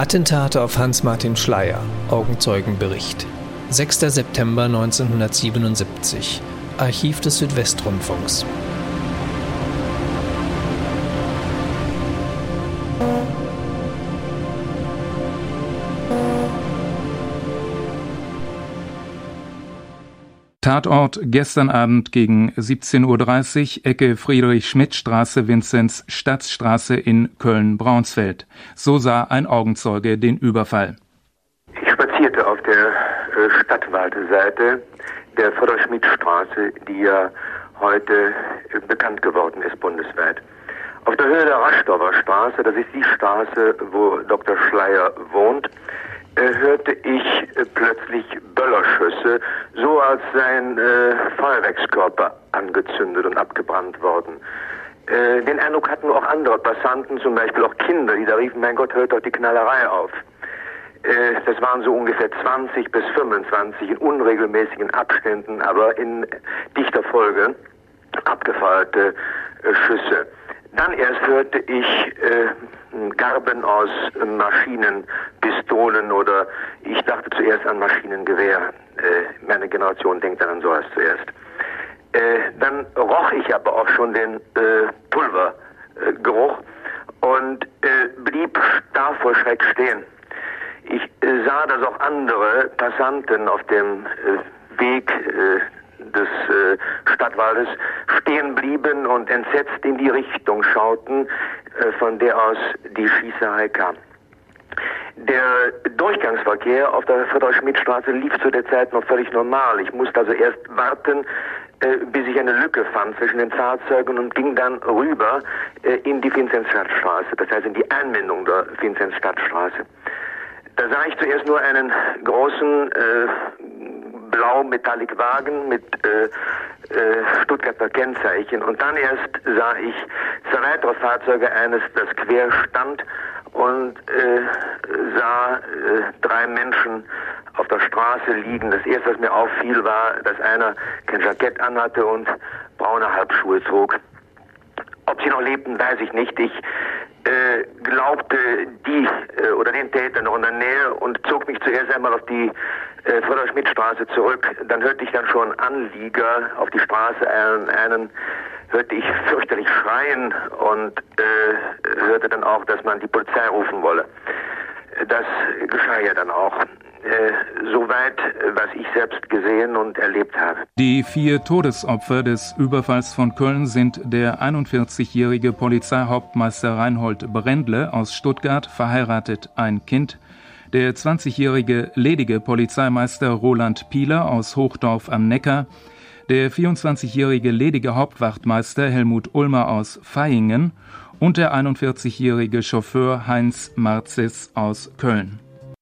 Attentate auf Hans-Martin Schleyer, Augenzeugenbericht. 6. September 1977, Archiv des Südwestrundfunks. Tatort gestern Abend gegen 17.30 Uhr, Ecke Friedrich-Schmidt-Straße, Vinzenz Stadtstraße in Köln-Braunsfeld. So sah ein Augenzeuge den Überfall. Ich spazierte auf der äh, Stadtwaldeseite der Friedrich-Schmidt-Straße, die ja heute äh, bekannt geworden ist bundesweit. Auf der Höhe der Raschdorfer Straße, das ist die Straße, wo Dr. Schleier wohnt, hörte ich äh, plötzlich Böllerschüsse, so als seien äh, Feuerwerkskörper angezündet und abgebrannt worden. Äh, den Eindruck hatten auch andere Passanten, zum Beispiel auch Kinder, die da riefen, mein Gott, hört doch die Knallerei auf. Äh, das waren so ungefähr 20 bis 25 in unregelmäßigen Abständen, aber in dichter Folge abgefeuerte äh, Schüsse. Dann erst hörte ich äh, Garben aus Maschinen, Pistolen oder ich dachte zuerst an Maschinengewehr. Äh, meine Generation denkt an sowas zuerst. Äh, dann roch ich aber auch schon den äh, Pulvergeruch und äh, blieb starr vor Schreck stehen. Ich äh, sah, dass auch andere Passanten auf dem Weg des äh, Stadtwaldes stehen blieben und entsetzt in die Richtung schauten, äh, von der aus die Schießerei kam. Der Durchgangsverkehr auf der Friedrich-Schmidt-Straße lief zu der Zeit noch völlig normal. Ich musste also erst warten, äh, bis ich eine Lücke fand zwischen den Fahrzeugen und ging dann rüber äh, in die Vinzenzstadtstraße, das heißt in die Einmündung der Vinzenzstadtstraße. Da sah ich zuerst nur einen großen äh, blau-metallic Wagen mit äh, äh, Stuttgarter Kennzeichen. Und dann erst sah ich zwei weitere Fahrzeuge, eines, das quer stand und äh, sah äh, drei Menschen auf der Straße liegen. Das erste, was mir auffiel, war, dass einer kein Jackett anhatte und braune Halbschuhe trug. Ob sie noch lebten, weiß ich nicht. Ich äh, glaubte die äh, oder den Täter noch in der Nähe und zog mich zuerst einmal auf die äh, Friedrich-Schmidt-Straße zurück. Dann hörte ich dann schon Anlieger auf die Straße, einen, einen hörte ich fürchterlich schreien und äh, hörte dann auch, dass man die Polizei rufen wolle. Das geschah ja dann auch. Äh, soweit, was ich selbst gesehen und erlebt habe. Die vier Todesopfer des Überfalls von Köln sind der 41-jährige Polizeihauptmeister Reinhold Brendle aus Stuttgart, verheiratet, ein Kind, der 20-jährige ledige Polizeimeister Roland Pieler aus Hochdorf am Neckar, der 24-jährige ledige Hauptwachtmeister Helmut Ulmer aus Vaihingen und der 41-jährige Chauffeur Heinz Marzis aus Köln.